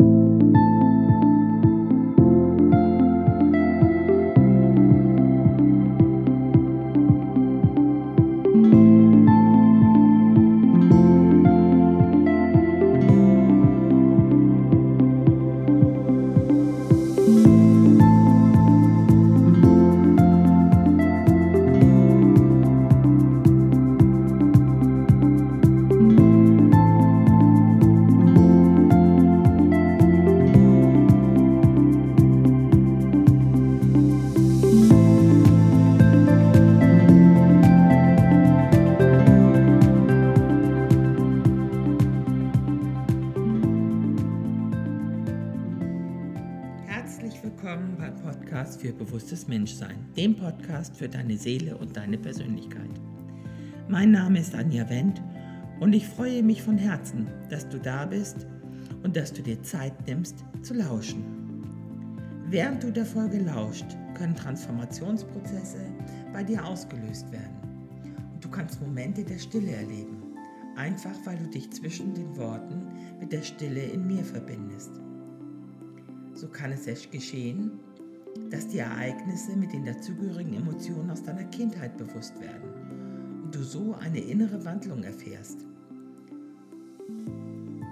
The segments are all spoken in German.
für Menschsein, dem Podcast für deine Seele und deine Persönlichkeit. Mein Name ist Anja Wendt und ich freue mich von Herzen, dass du da bist und dass du dir Zeit nimmst zu lauschen. Während du der Folge lauscht, können Transformationsprozesse bei dir ausgelöst werden. Und du kannst Momente der Stille erleben, einfach weil du dich zwischen den Worten mit der Stille in mir verbindest. So kann es geschehen, dass die Ereignisse mit den dazugehörigen Emotionen aus deiner Kindheit bewusst werden und du so eine innere Wandlung erfährst.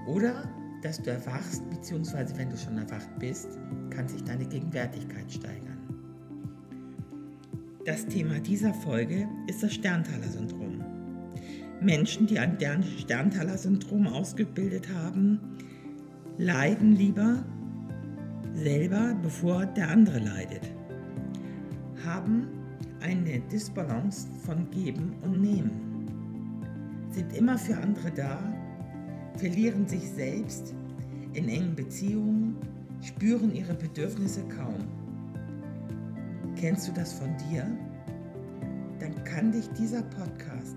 Oder dass du erwachst, beziehungsweise wenn du schon erwacht bist, kann sich deine Gegenwärtigkeit steigern. Das Thema dieser Folge ist das Sterntaler-Syndrom. Menschen, die ein Sterntaler-Syndrom ausgebildet haben, leiden lieber selber, bevor der andere leidet, haben eine Disbalance von Geben und Nehmen, sind immer für andere da, verlieren sich selbst in engen Beziehungen, spüren ihre Bedürfnisse kaum. Kennst du das von dir? Dann kann dich dieser Podcast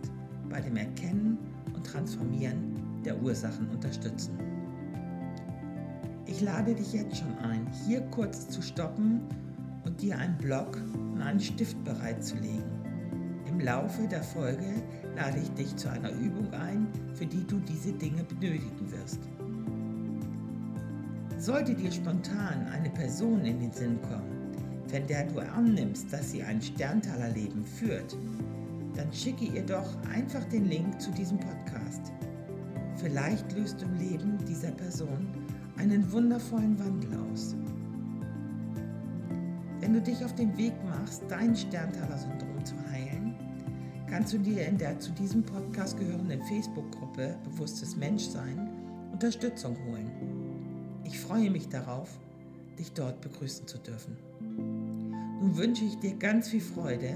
bei dem Erkennen und Transformieren der Ursachen unterstützen. Ich lade dich jetzt schon ein, hier kurz zu stoppen und dir einen Block und einen Stift bereitzulegen. Im Laufe der Folge lade ich dich zu einer Übung ein, für die du diese Dinge benötigen wirst. Sollte dir spontan eine Person in den Sinn kommen, von der du annimmst, dass sie ein Sterntalerleben führt, dann schicke ihr doch einfach den Link zu diesem Podcast. Vielleicht löst du im Leben dieser Person einen wundervollen Wandel aus. Wenn du dich auf den Weg machst, dein Sterntaler-Syndrom zu heilen, kannst du dir in der zu diesem Podcast gehörenden Facebook-Gruppe Bewusstes Menschsein Unterstützung holen. Ich freue mich darauf, dich dort begrüßen zu dürfen. Nun wünsche ich dir ganz viel Freude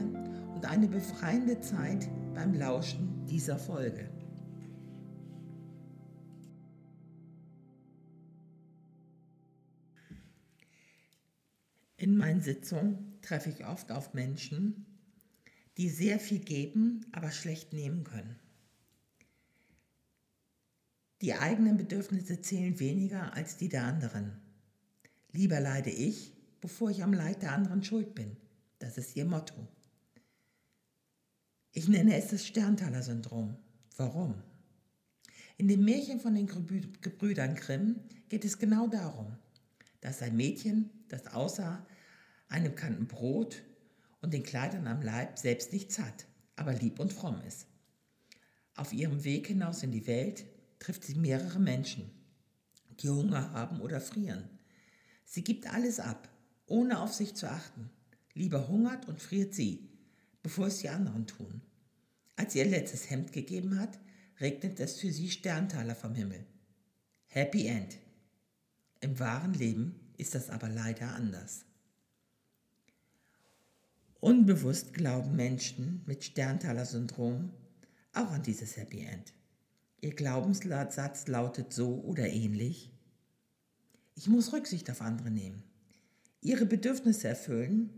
und eine befreiende Zeit beim Lauschen dieser Folge. In meinen Sitzungen treffe ich oft auf Menschen, die sehr viel geben, aber schlecht nehmen können. Die eigenen Bedürfnisse zählen weniger als die der anderen. Lieber leide ich, bevor ich am Leid der anderen schuld bin. Das ist ihr Motto. Ich nenne es das Sterntaler-Syndrom. Warum? In dem Märchen von den Gebrüdern Grimm geht es genau darum, dass ein Mädchen, das aussah einem Kanten Brot und den Kleidern am Leib selbst nichts hat, aber lieb und fromm ist. Auf ihrem Weg hinaus in die Welt trifft sie mehrere Menschen, die Hunger haben oder frieren. Sie gibt alles ab, ohne auf sich zu achten. Lieber hungert und friert sie, bevor es die anderen tun. Als sie ihr letztes Hemd gegeben hat, regnet es für sie Sterntaler vom Himmel. Happy End. Im wahren Leben ist das aber leider anders. Unbewusst glauben Menschen mit Sterntaler-Syndrom auch an dieses Happy End. Ihr Glaubenssatz lautet so oder ähnlich. Ich muss Rücksicht auf andere nehmen, ihre Bedürfnisse erfüllen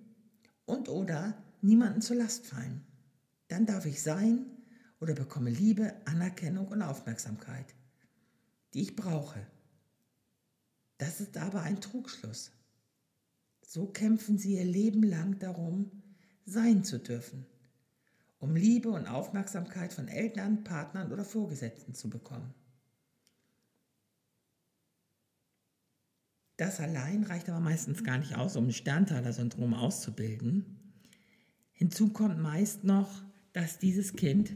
und oder niemanden zur Last fallen. Dann darf ich sein oder bekomme Liebe, Anerkennung und Aufmerksamkeit, die ich brauche. Das ist aber ein Trugschluss. So kämpfen sie ihr Leben lang darum, sein zu dürfen, um Liebe und Aufmerksamkeit von Eltern, Partnern oder Vorgesetzten zu bekommen. Das allein reicht aber meistens gar nicht aus, um ein Sterntaler-Syndrom auszubilden. Hinzu kommt meist noch, dass dieses Kind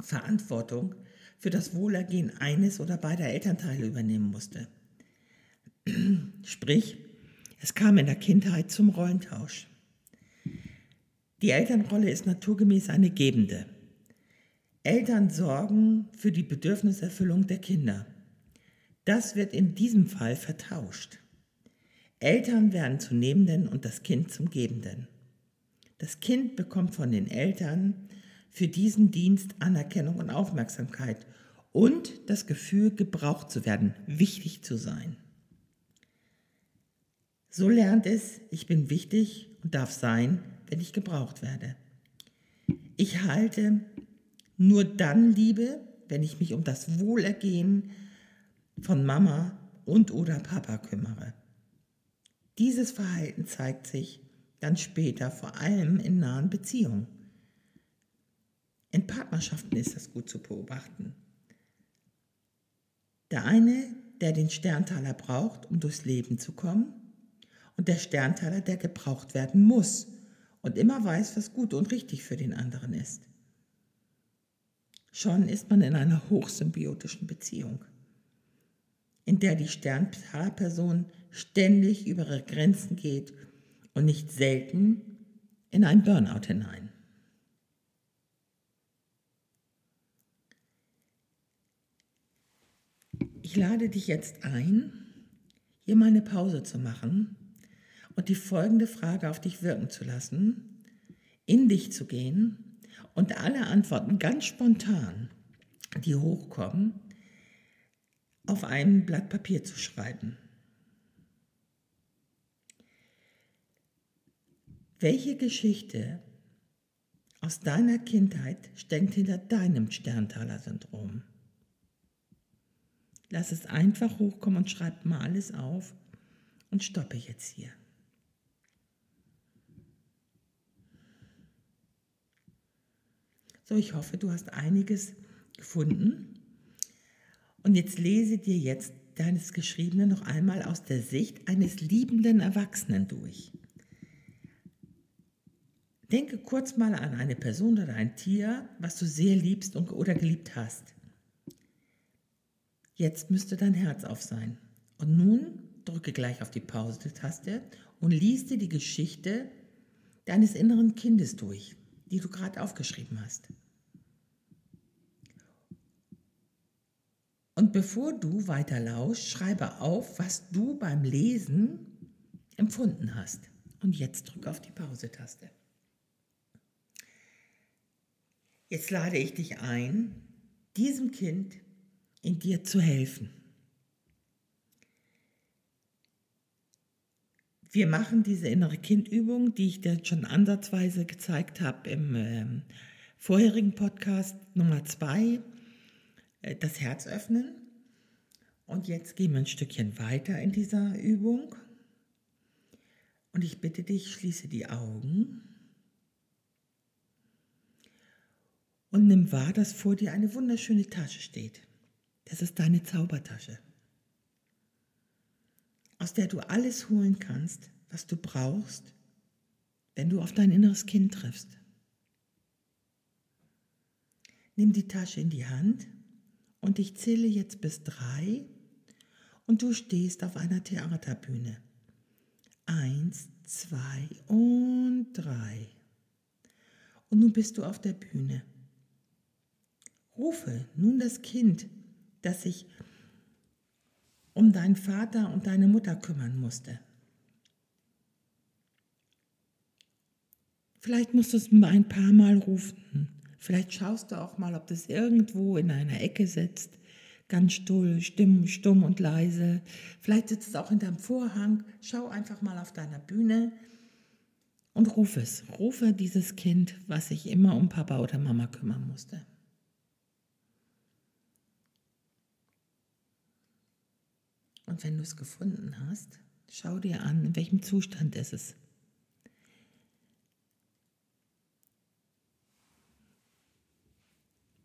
Verantwortung für das Wohlergehen eines oder beider Elternteile übernehmen musste. Sprich, es kam in der Kindheit zum Rollentausch. Die Elternrolle ist naturgemäß eine gebende. Eltern sorgen für die Bedürfniserfüllung der Kinder. Das wird in diesem Fall vertauscht. Eltern werden zu Nehmenden und das Kind zum Gebenden. Das Kind bekommt von den Eltern für diesen Dienst Anerkennung und Aufmerksamkeit und das Gefühl, gebraucht zu werden, wichtig zu sein. So lernt es, ich bin wichtig und darf sein, wenn ich gebraucht werde. Ich halte nur dann Liebe, wenn ich mich um das Wohlergehen von Mama und oder Papa kümmere. Dieses Verhalten zeigt sich dann später vor allem in nahen Beziehungen. In Partnerschaften ist das gut zu beobachten. Der eine, der den Sterntaler braucht, um durchs Leben zu kommen, und der Sterntaler, der gebraucht werden muss und immer weiß, was gut und richtig für den anderen ist. Schon ist man in einer hochsymbiotischen Beziehung, in der die Sterntalerperson ständig über ihre Grenzen geht und nicht selten in ein Burnout hinein. Ich lade dich jetzt ein, hier mal eine Pause zu machen und die folgende Frage auf dich wirken zu lassen, in dich zu gehen und alle Antworten ganz spontan, die hochkommen, auf ein Blatt Papier zu schreiben. Welche Geschichte aus deiner Kindheit steckt hinter deinem Sterntaler-Syndrom? Lass es einfach hochkommen und schreib mal alles auf und stoppe jetzt hier. So, ich hoffe, du hast einiges gefunden. Und jetzt lese dir jetzt deines Geschriebene noch einmal aus der Sicht eines liebenden Erwachsenen durch. Denke kurz mal an eine Person oder ein Tier, was du sehr liebst oder geliebt hast. Jetzt müsste dein Herz auf sein. Und nun drücke gleich auf die Pause-Taste und lies dir die Geschichte deines inneren Kindes durch, die du gerade aufgeschrieben hast. Und bevor du weiter lauschst, schreibe auf, was du beim Lesen empfunden hast. Und jetzt drücke auf die Pause-Taste. Jetzt lade ich dich ein, diesem Kind in dir zu helfen. Wir machen diese innere Kindübung, die ich dir schon ansatzweise gezeigt habe im äh, vorherigen Podcast Nummer zwei, äh, das Herz öffnen. Und jetzt gehen wir ein Stückchen weiter in dieser Übung. Und ich bitte dich, schließe die Augen. und nimm wahr, dass vor dir eine wunderschöne Tasche steht. Das ist deine Zaubertasche, aus der du alles holen kannst, was du brauchst, wenn du auf dein inneres Kind triffst. Nimm die Tasche in die Hand und ich zähle jetzt bis drei und du stehst auf einer Theaterbühne. Eins, zwei und drei. Und nun bist du auf der Bühne. Rufe nun das Kind, das sich um deinen Vater und deine Mutter kümmern musste. Vielleicht musst du es ein paar Mal rufen. Vielleicht schaust du auch mal, ob das irgendwo in einer Ecke sitzt, ganz stumm, stumm und leise. Vielleicht sitzt es auch hinterm Vorhang. Schau einfach mal auf deiner Bühne und ruf es. Rufe dieses Kind, was sich immer um Papa oder Mama kümmern musste. Und wenn du es gefunden hast, schau dir an, in welchem Zustand ist es.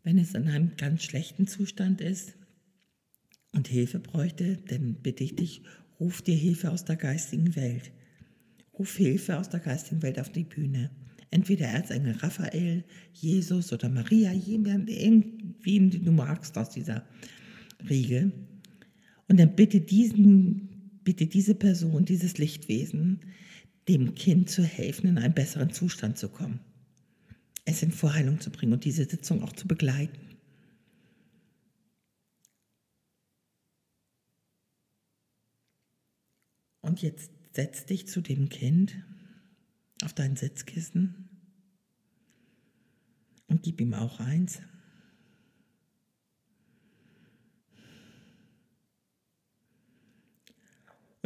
Wenn es in einem ganz schlechten Zustand ist und Hilfe bräuchte, dann bitte ich dich, Ruf dir Hilfe aus der geistigen Welt. Ruf Hilfe aus der geistigen Welt auf die Bühne. Entweder Erzengel Raphael, Jesus oder Maria, jemand, irgendwie du magst aus dieser Riege. Und dann bitte diesen, bitte diese Person, dieses Lichtwesen, dem Kind zu helfen, in einen besseren Zustand zu kommen. Es in Vorheilung zu bringen und diese Sitzung auch zu begleiten. Und jetzt setz dich zu dem Kind auf dein Sitzkissen und gib ihm auch eins.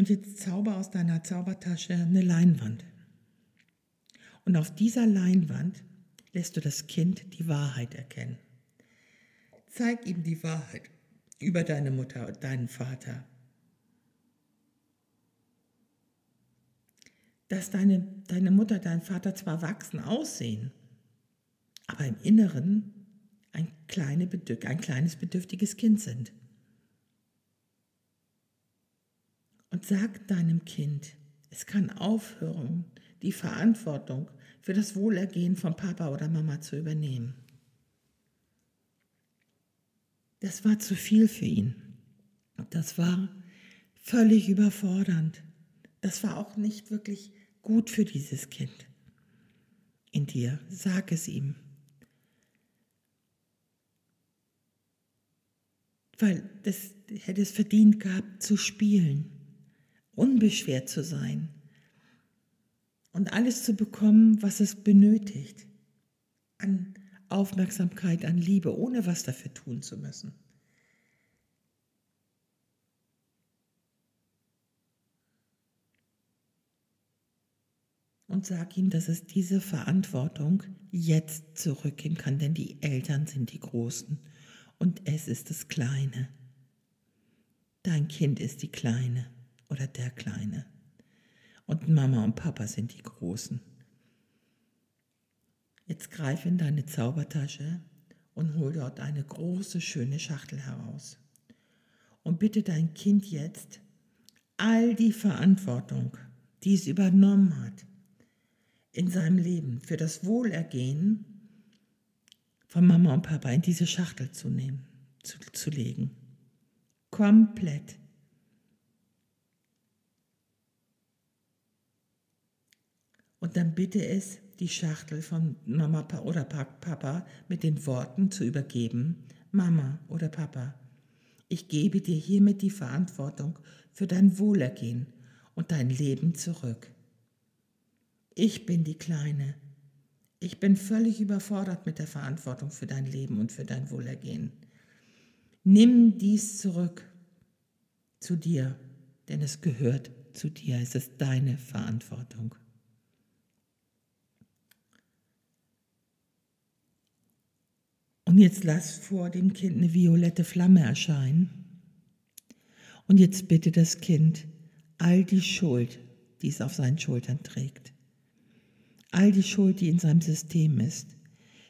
Jetzt zauber aus deiner Zaubertasche eine Leinwand. Und auf dieser Leinwand lässt du das Kind die Wahrheit erkennen. Zeig ihm die Wahrheit über deine Mutter und deinen Vater. Dass deine, deine Mutter, dein Vater zwar wachsen aussehen, aber im Inneren ein, kleine, ein kleines bedürftiges Kind sind. Und sag deinem Kind, es kann aufhören, die Verantwortung für das Wohlergehen von Papa oder Mama zu übernehmen. Das war zu viel für ihn. Das war völlig überfordernd. Das war auch nicht wirklich gut für dieses Kind. In dir, sag es ihm. Weil das hätte es verdient gehabt zu spielen unbeschwert zu sein und alles zu bekommen, was es benötigt, an Aufmerksamkeit, an Liebe, ohne was dafür tun zu müssen. Und sag ihm, dass es diese Verantwortung jetzt zurückgeben kann, denn die Eltern sind die Großen und es ist das Kleine. Dein Kind ist die Kleine oder der Kleine. Und Mama und Papa sind die Großen. Jetzt greif in deine Zaubertasche und hol dort eine große, schöne Schachtel heraus. Und bitte dein Kind jetzt, all die Verantwortung, die es übernommen hat in seinem Leben für das Wohlergehen von Mama und Papa in diese Schachtel zu nehmen, zu, zu legen. Komplett. Und dann bitte es, die Schachtel von Mama oder Papa mit den Worten zu übergeben, Mama oder Papa, ich gebe dir hiermit die Verantwortung für dein Wohlergehen und dein Leben zurück. Ich bin die Kleine. Ich bin völlig überfordert mit der Verantwortung für dein Leben und für dein Wohlergehen. Nimm dies zurück zu dir, denn es gehört zu dir, es ist deine Verantwortung. Und jetzt lass vor dem Kind eine violette Flamme erscheinen. Und jetzt bitte das Kind, all die Schuld, die es auf seinen Schultern trägt, all die Schuld, die in seinem System ist,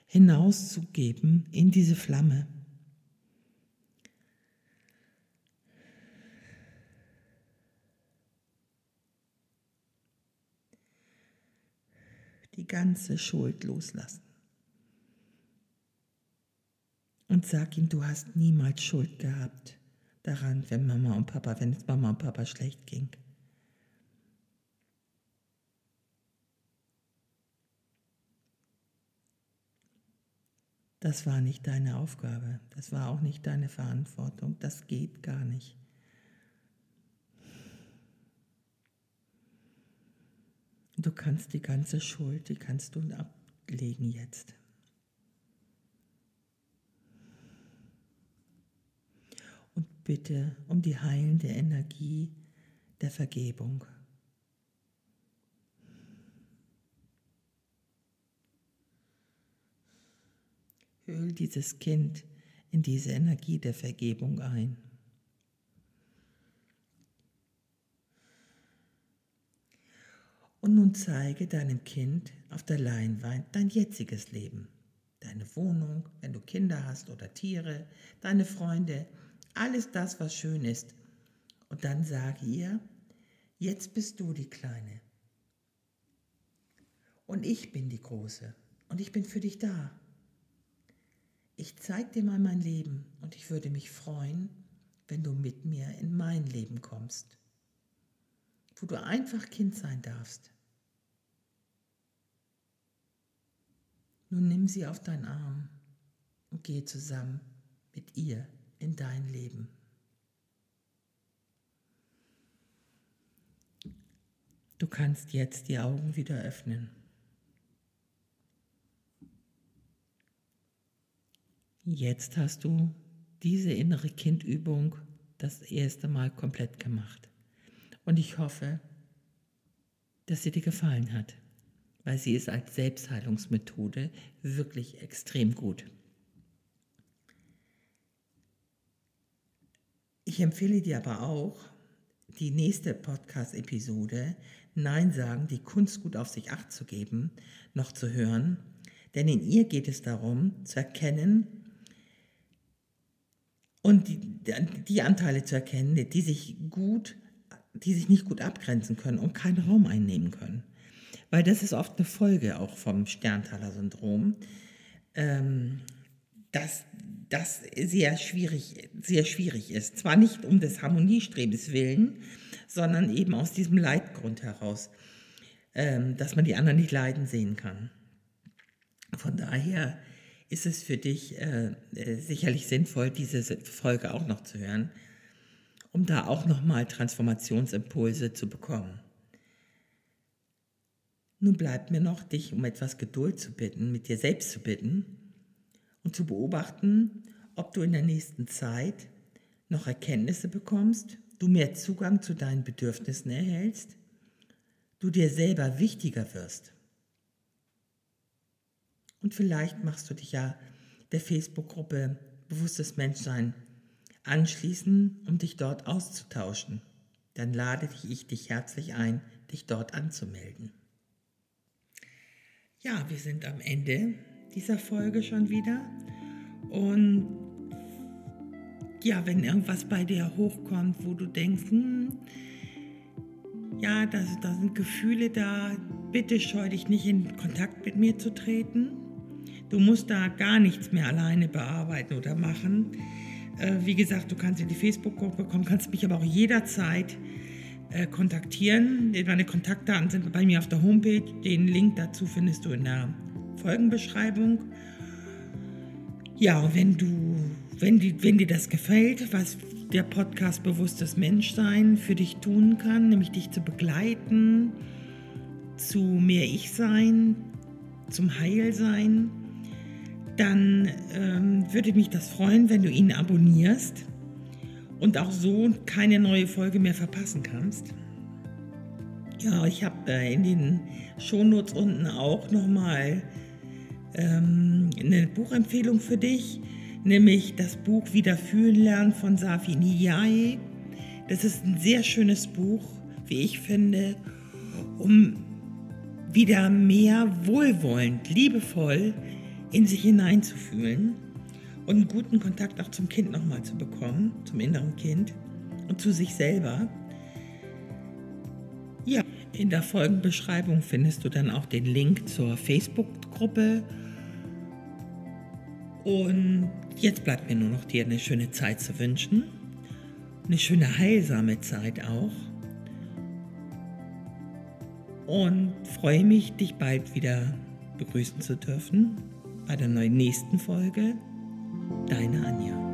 hinauszugeben in diese Flamme. Die ganze Schuld loslassen und sag ihm, du hast niemals Schuld gehabt daran, wenn Mama und Papa, wenn es Mama und Papa schlecht ging. Das war nicht deine Aufgabe, das war auch nicht deine Verantwortung, das geht gar nicht. Du kannst die ganze Schuld, die kannst du ablegen jetzt. Bitte um die heilende Energie der Vergebung. Hüll dieses Kind in diese Energie der Vergebung ein. Und nun zeige deinem Kind auf der Leinwand dein jetziges Leben, deine Wohnung, wenn du Kinder hast oder Tiere, deine Freunde, alles das, was schön ist. Und dann sage ihr, jetzt bist du die Kleine. Und ich bin die Große. Und ich bin für dich da. Ich zeige dir mal mein Leben und ich würde mich freuen, wenn du mit mir in mein Leben kommst, wo du einfach Kind sein darfst. Nun nimm sie auf deinen Arm und gehe zusammen mit ihr in dein Leben. Du kannst jetzt die Augen wieder öffnen. Jetzt hast du diese innere Kindübung das erste Mal komplett gemacht. Und ich hoffe, dass sie dir gefallen hat, weil sie ist als Selbstheilungsmethode wirklich extrem gut. Ich empfehle dir aber auch, die nächste Podcast-Episode Nein sagen, die Kunst gut auf sich acht zu geben, noch zu hören. Denn in ihr geht es darum, zu erkennen, und die, die Anteile zu erkennen, die sich gut, die sich nicht gut abgrenzen können und keinen Raum einnehmen können. Weil das ist oft eine Folge auch vom Sterntaler-Syndrom, ähm, dass das sehr schwierig, sehr schwierig ist. Zwar nicht um des Harmoniestrebens willen, sondern eben aus diesem Leidgrund heraus, ähm, dass man die anderen nicht leiden sehen kann. Von daher ist es für dich äh, äh, sicherlich sinnvoll, diese Folge auch noch zu hören, um da auch nochmal Transformationsimpulse zu bekommen. Nun bleibt mir noch, dich um etwas Geduld zu bitten, mit dir selbst zu bitten und zu beobachten, ob du in der nächsten Zeit noch Erkenntnisse bekommst, du mehr Zugang zu deinen Bedürfnissen erhältst, du dir selber wichtiger wirst. Und vielleicht machst du dich ja der Facebook-Gruppe Bewusstes Menschsein anschließen, um dich dort auszutauschen. Dann lade ich dich herzlich ein, dich dort anzumelden. Ja, wir sind am Ende dieser Folge schon wieder. Und ja, wenn irgendwas bei dir hochkommt, wo du denkst, hm, ja, da, da sind Gefühle da, bitte scheu dich nicht in Kontakt mit mir zu treten. Du musst da gar nichts mehr alleine bearbeiten oder machen. Äh, wie gesagt, du kannst in die Facebook-Gruppe kommen, kannst mich aber auch jederzeit äh, kontaktieren. Meine Kontaktdaten sind bei mir auf der Homepage. Den Link dazu findest du in der Folgenbeschreibung. Ja, wenn du, wenn, die, wenn dir das gefällt, was der Podcast Bewusstes Menschsein für dich tun kann, nämlich dich zu begleiten, zu mehr Ich sein, zum Heilsein, dann ähm, würde mich das freuen, wenn du ihn abonnierst und auch so keine neue Folge mehr verpassen kannst. Ja, ich habe äh, in den Shownotes unten auch nochmal ähm, eine Buchempfehlung für dich, nämlich das Buch Wieder fühlen lernen von Safi Niyaye. Das ist ein sehr schönes Buch, wie ich finde, um wieder mehr wohlwollend, liebevoll in sich hineinzufühlen und einen guten Kontakt auch zum Kind nochmal zu bekommen, zum inneren Kind und zu sich selber. Ja, in der Folgenbeschreibung findest du dann auch den Link zur Facebook-Gruppe. Und jetzt bleibt mir nur noch dir eine schöne Zeit zu wünschen. Eine schöne heilsame Zeit auch. Und freue mich, dich bald wieder begrüßen zu dürfen bei der neuen nächsten Folge. Deine Anja.